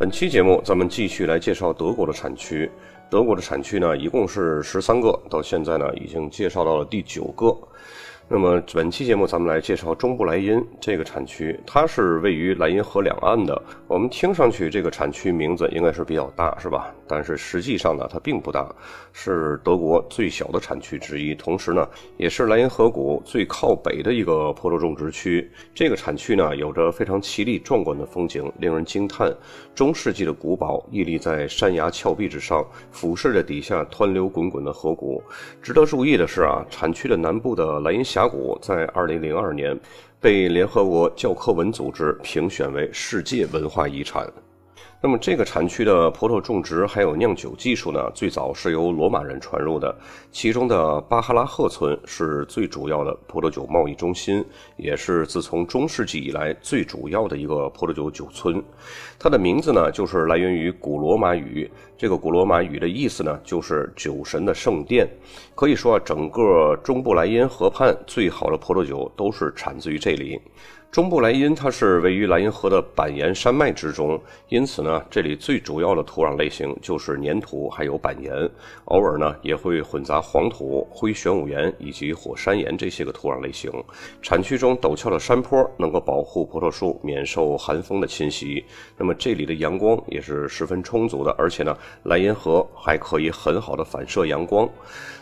本期节目，咱们继续来介绍德国的产区。德国的产区呢，一共是十三个，到现在呢，已经介绍到了第九个。那么本期节目，咱们来介绍中部莱茵这个产区，它是位于莱茵河两岸的。我们听上去这个产区名字应该是比较大，是吧？但是实际上呢，它并不大，是德国最小的产区之一，同时呢，也是莱茵河谷最靠北的一个葡萄种植区。这个产区呢，有着非常绮丽壮观的风景，令人惊叹。中世纪的古堡屹立在山崖峭壁之上，俯视着底下湍流滚滚的河谷。值得注意的是啊，产区的南部的莱茵峡谷在2002年被联合国教科文组织评选为世界文化遗产。那么这个产区的葡萄种植还有酿酒技术呢，最早是由罗马人传入的。其中的巴哈拉赫村是最主要的葡萄酒贸易中心，也是自从中世纪以来最主要的一个葡萄酒酒村。它的名字呢，就是来源于古罗马语。这个古罗马语的意思呢，就是酒神的圣殿。可以说啊，整个中部莱茵河畔最好的葡萄酒都是产自于这里。中部莱茵它是位于莱茵河的板岩山脉之中，因此呢，这里最主要的土壤类型就是粘土还有板岩，偶尔呢也会混杂黄土、灰玄武岩以及火山岩这些个土壤类型。产区中陡峭的山坡能够保护葡萄树免受寒风的侵袭。那么这里的阳光也是十分充足的，而且呢，莱茵河还可以很好的反射阳光。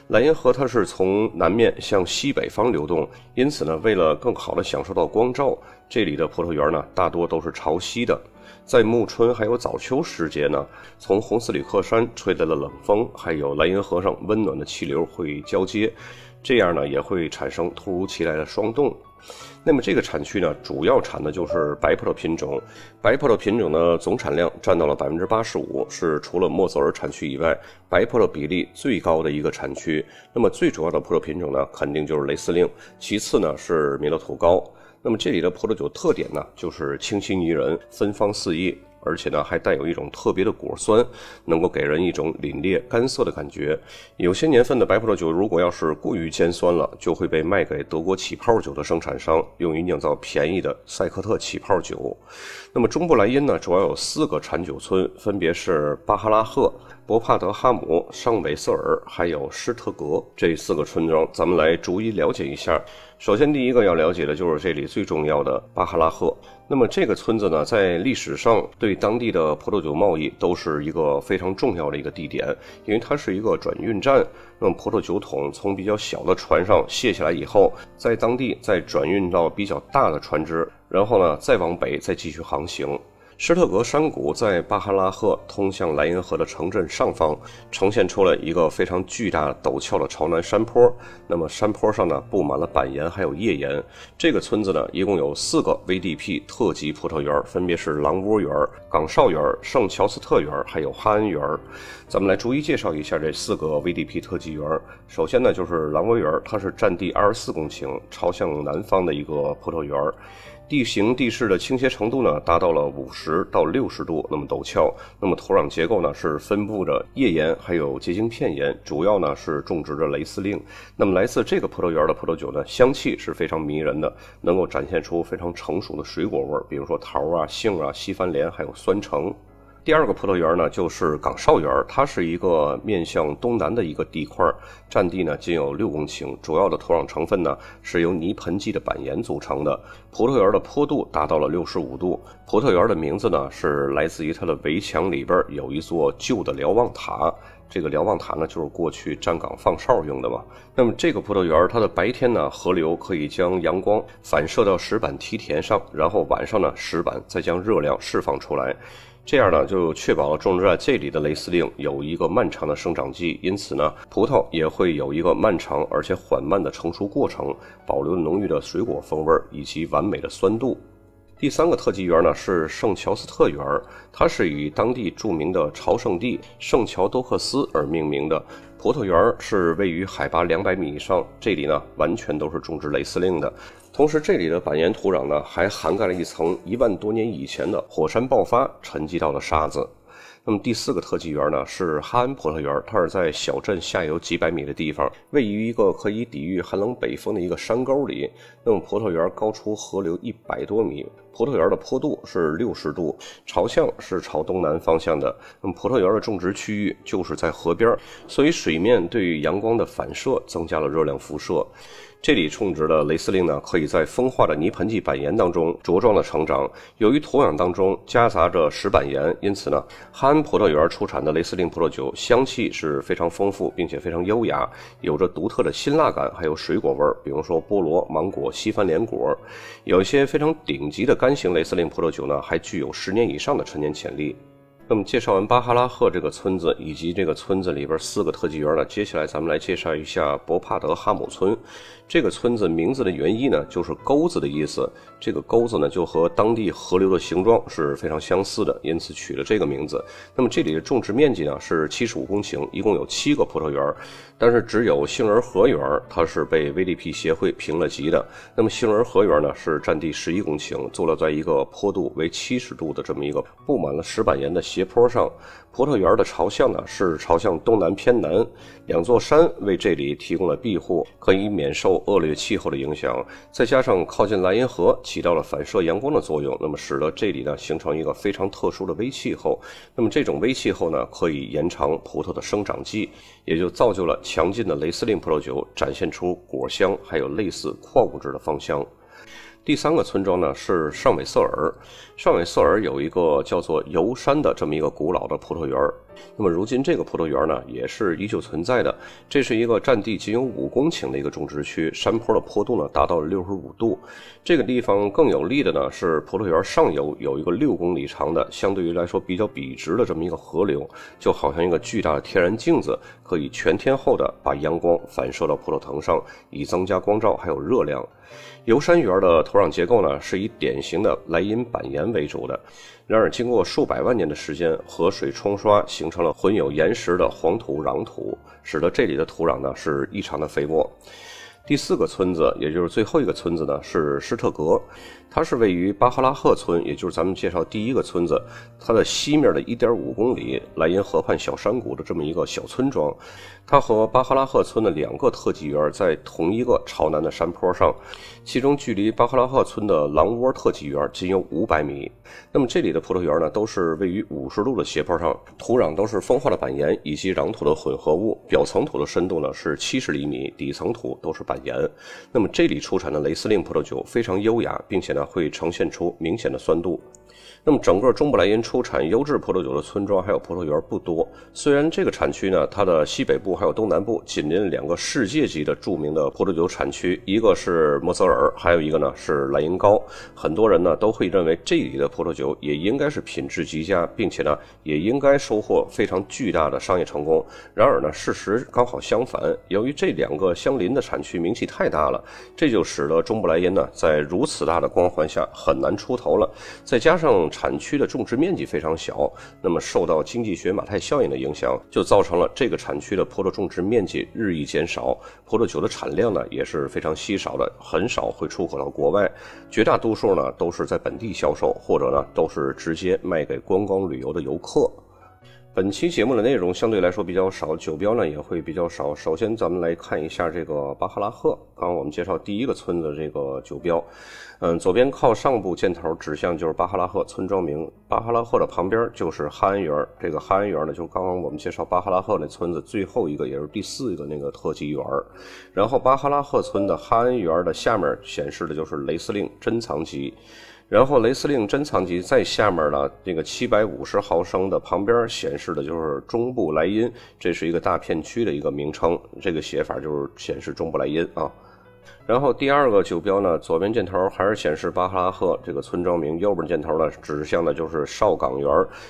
莱茵河它是从南面向西北方流动，因此呢，为了更好的享受到光照，这里的葡萄园呢大多都是朝西的。在暮春还有早秋时节呢，从红斯里克山吹来的冷风，还有莱茵河上温暖的气流会交接，这样呢也会产生突如其来的霜冻。那么这个产区呢，主要产的就是白葡萄品种。白葡萄品种的总产量占到了百分之八十五，是除了莫泽尔产区以外，白葡萄比例最高的一个产区。那么最主要的葡萄品种呢，肯定就是雷司令，其次呢是米勒土高。那么这里的葡萄酒特点呢，就是清新宜人，芬芳四溢。而且呢，还带有一种特别的果酸，能够给人一种凛冽干涩的感觉。有些年份的白葡萄酒，如果要是过于尖酸了，就会被卖给德国起泡酒的生产商，用于酿造便宜的赛克特起泡酒。那么中部莱茵呢，主要有四个产酒村，分别是巴哈拉赫、博帕德哈姆、尚韦瑟尔，还有施特格这四个村庄。咱们来逐一了解一下。首先，第一个要了解的就是这里最重要的巴哈拉赫。那么这个村子呢，在历史上对当地的葡萄酒贸易都是一个非常重要的一个地点，因为它是一个转运站。那么葡萄酒桶从比较小的船上卸下来以后，在当地再转运到比较大的船只，然后呢再往北再继续航行。施特格山谷在巴哈拉赫通向莱茵河的城镇上方，呈现出了一个非常巨大陡峭的朝南山坡。那么山坡上呢，布满了板岩还有页岩。这个村子呢，一共有四个 VDP 特级葡萄园，分别是狼窝园、岗哨园、圣乔斯特园，还有哈恩园。咱们来逐一介绍一下这四个 VDP 特级园。首先呢，就是狼窝园，它是占地二十四公顷，朝向南方的一个葡萄园。地形地势的倾斜程度呢，达到了五十到六十度，那么陡峭。那么土壤结构呢，是分布着页岩还有结晶片岩，主要呢是种植着雷司令。那么来自这个葡萄园的葡萄酒呢，香气是非常迷人的，能够展现出非常成熟的水果味，比如说桃啊、杏啊、西番莲，还有酸橙。第二个葡萄园呢，就是岗哨园，它是一个面向东南的一个地块，占地呢仅有六公顷，主要的土壤成分呢是由泥盆纪的板岩组成的。葡萄园的坡度达到了六十五度。葡萄园的名字呢是来自于它的围墙里边有一座旧的瞭望塔，这个瞭望塔呢就是过去站岗放哨用的嘛。那么这个葡萄园它的白天呢，河流可以将阳光反射到石板梯田上，然后晚上呢，石板再将热量释放出来。这样呢，就确保了种植在这里的雷司令有一个漫长的生长季，因此呢，葡萄也会有一个漫长而且缓慢的成熟过程，保留浓郁的水果风味以及完美的酸度。第三个特级园呢是圣乔斯特园，它是以当地著名的朝圣地圣乔多克斯而命名的。葡萄园是位于海拔两百米以上，这里呢完全都是种植雷司令的。同时，这里的板岩土壤呢还涵盖了一层一万多年以前的火山爆发沉积到的沙子。那么第四个特级园呢是哈恩葡萄园，它是在小镇下游几百米的地方，位于一个可以抵御寒冷北风的一个山沟里。那么葡萄园高出河流一百多米，葡萄园的坡度是六十度，朝向是朝东南方向的。那么葡萄园的种植区域就是在河边，所以水面对于阳光的反射增加了热量辐射。这里种植的雷司令呢，可以在风化的泥盆纪板岩当中茁壮的成长。由于土壤当中夹杂着石板岩，因此呢，哈恩葡萄园出产的雷司令葡萄酒香气是非常丰富，并且非常优雅，有着独特的辛辣感，还有水果味儿，比如说菠萝、芒果、西番莲果。有一些非常顶级的干型雷司令葡萄酒呢，还具有十年以上的陈年潜力。那么介绍完巴哈拉赫这个村子以及这个村子里边四个特级园呢，接下来咱们来介绍一下博帕德哈姆村。这个村子名字的原意呢，就是沟子的意思。这个沟子呢，就和当地河流的形状是非常相似的，因此取了这个名字。那么这里的种植面积呢是七十五公顷，一共有七个葡萄园，但是只有杏仁核园它是被 VDP 协会评了级的。那么杏仁核园呢是占地十一公顷，坐落在一个坡度为七十度的这么一个布满了石板岩的斜坡上。葡萄园的朝向呢是朝向东南偏南，两座山为这里提供了庇护，可以免受恶劣气候的影响。再加上靠近莱茵河，起到了反射阳光的作用，那么使得这里呢形成一个非常特殊的微气候。那么这种微气候呢可以延长葡萄的生长季，也就造就了强劲的雷司令葡萄酒展现出果香还有类似矿物质的芳香。第三个村庄呢是上韦瑟尔，上韦瑟尔有一个叫做游山的这么一个古老的葡萄园那么如今这个葡萄园呢也是依旧存在的。这是一个占地仅有五公顷的一个种植区，山坡的坡度呢达到了六十五度。这个地方更有利的呢是葡萄园上游有一个六公里长的，相对于来说比较笔直的这么一个河流，就好像一个巨大的天然镜子，可以全天候的把阳光反射到葡萄藤上，以增加光照还有热量。游山园的土壤结构呢，是以典型的莱茵板岩为主的。然而，经过数百万年的时间，河水冲刷，形成了混有岩石的黄土壤土，使得这里的土壤呢是异常的肥沃。第四个村子，也就是最后一个村子呢，是施特格。它是位于巴哈拉赫村，也就是咱们介绍第一个村子，它的西面的一点五公里，莱茵河畔小山谷的这么一个小村庄。它和巴哈拉赫村的两个特级园在同一个朝南的山坡上，其中距离巴哈拉赫村的狼窝特级园仅有五百米。那么这里的葡萄园呢，都是位于五十度的斜坡上，土壤都是风化的板岩以及壤土的混合物，表层土的深度呢是七十厘米，底层土都是板盐。那么这里出产的雷司令葡萄酒非常优雅，并且呢。会呈现出明显的酸度。那么，整个中布莱茵出产优质葡萄酒的村庄还有葡萄园不多。虽然这个产区呢，它的西北部还有东南部紧邻两个世界级的著名的葡萄酒产区，一个是莫泽尔，还有一个呢是莱茵高。很多人呢都会认为这里的葡萄酒也应该是品质极佳，并且呢也应该收获非常巨大的商业成功。然而呢，事实刚好相反。由于这两个相邻的产区名气太大了，这就使得中布莱茵呢在如此大的光环下很难出头了。再加上产区的种植面积非常小，那么受到经济学马太效应的影响，就造成了这个产区的葡萄种植面积日益减少，葡萄酒的产量呢也是非常稀少的，很少会出口到国外，绝大多数呢都是在本地销售，或者呢都是直接卖给观光旅游的游客。本期节目的内容相对来说比较少，酒标呢也会比较少。首先，咱们来看一下这个巴哈拉赫。刚刚我们介绍第一个村子这个酒标，嗯，左边靠上部箭头指向就是巴哈拉赫村庄名。巴哈拉赫的旁边就是哈恩园。这个哈恩园呢，就刚刚我们介绍巴哈拉赫那村子最后一个，也是第四个那个特级园。然后巴哈拉赫村的哈恩园的下面显示的就是雷司令珍藏级。然后雷司令珍藏级在下面呢，这个七百五十毫升的旁边显示的就是中部莱茵，这是一个大片区的一个名称，这个写法就是显示中部莱茵啊。然后第二个酒标呢，左边箭头还是显示巴哈拉赫这个村庄名，右边箭头呢指向的就是邵岗园。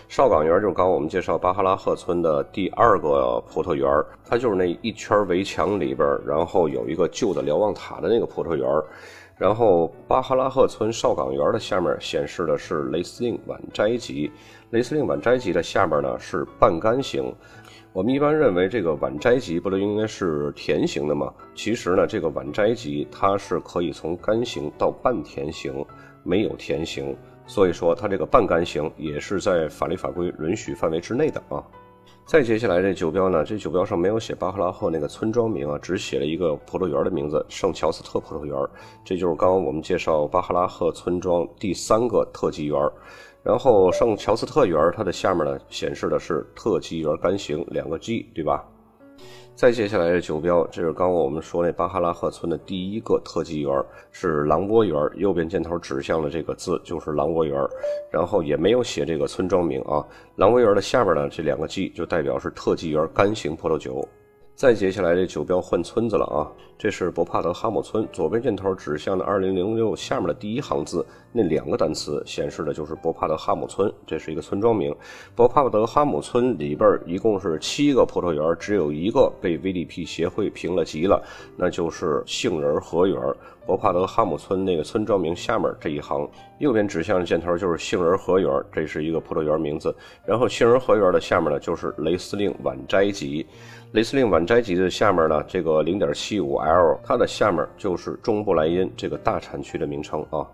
邵岗园就是刚我们介绍巴哈拉赫村的第二个葡萄园，它就是那一圈围墙里边，然后有一个旧的瞭望塔的那个葡萄园。然后巴哈拉赫村少岗园的下面显示的是雷司令晚摘级，雷司令晚摘级的下面呢是半干型。我们一般认为这个晚摘级不都应该是甜型的吗？其实呢，这个晚摘级它是可以从干型到半甜型，没有甜型，所以说它这个半干型也是在法律法规允许范围之内的啊。再接下来这酒标呢，这酒标上没有写巴赫拉赫那个村庄名啊，只写了一个葡萄园的名字——圣乔斯特葡萄园。这就是刚刚我们介绍巴赫拉赫村庄第三个特级园。然后圣乔斯特园它的下面呢显示的是特级园干型两个 G，对吧？再接下来的酒标，这是刚刚我们说那巴哈拉赫村的第一个特级园，是狼窝园。右边箭头指向的这个字就是狼窝园，然后也没有写这个村庄名啊。狼窝园的下边呢，这两个 G 就代表是特级园干型葡萄酒。再接下来这酒标换村子了啊，这是博帕德哈姆村，左边箭头指向的二零零六下面的第一行字，那两个单词显示的就是博帕德哈姆村，这是一个村庄名。博帕德哈姆村里边一共是七个葡萄园，只有一个被 VDP 协会评了级了，那就是杏仁和园。博帕德哈姆村那个村庄名下面这一行，右边指向的箭头就是杏仁河园，这是一个葡萄园名字。然后杏仁河园的下面呢，就是雷司令晚摘集。雷司令晚摘集的下面呢，这个零点七五 L，它的下面就是中布莱茵这个大产区的名称啊。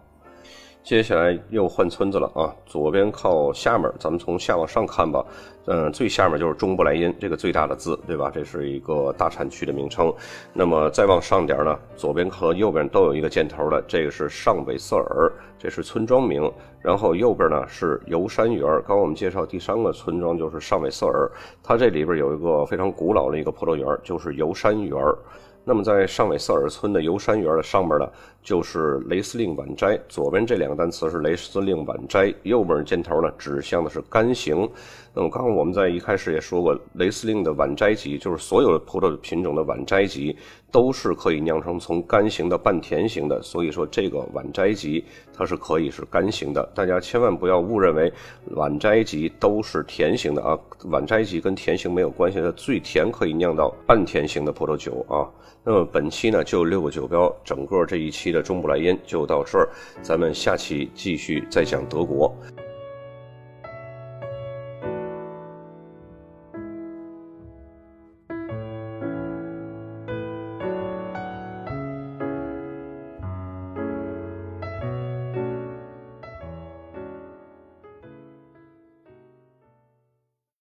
接下来又换村子了啊，左边靠下面，咱们从下往上看吧。嗯，最下面就是中布莱因这个最大的字，对吧？这是一个大产区的名称。那么再往上点呢，左边和右边都有一个箭头的，这个是上韦瑟尔，这是村庄名。然后右边呢是游山园，刚我们介绍第三个村庄就是上韦瑟尔，它这里边有一个非常古老的一个葡萄园，就是游山园。那么在上韦瑟尔村的游山园的上面呢，就是雷司令晚斋。左边这两个单词是雷司令晚斋，右边箭头呢指向的是干型。那么刚刚我们在一开始也说过，雷司令的晚斋集就是所有的葡萄品种的晚斋集都是可以酿成从干型的半甜型的。所以说这个晚摘级它是可以是干型的，大家千万不要误认为晚摘级都是甜型的啊！晚摘级跟甜型没有关系，它最甜可以酿到半甜型的葡萄酒啊。那么本期呢就六个酒标，整个这一期的中布莱因就到这儿，咱们下期继续再讲德国。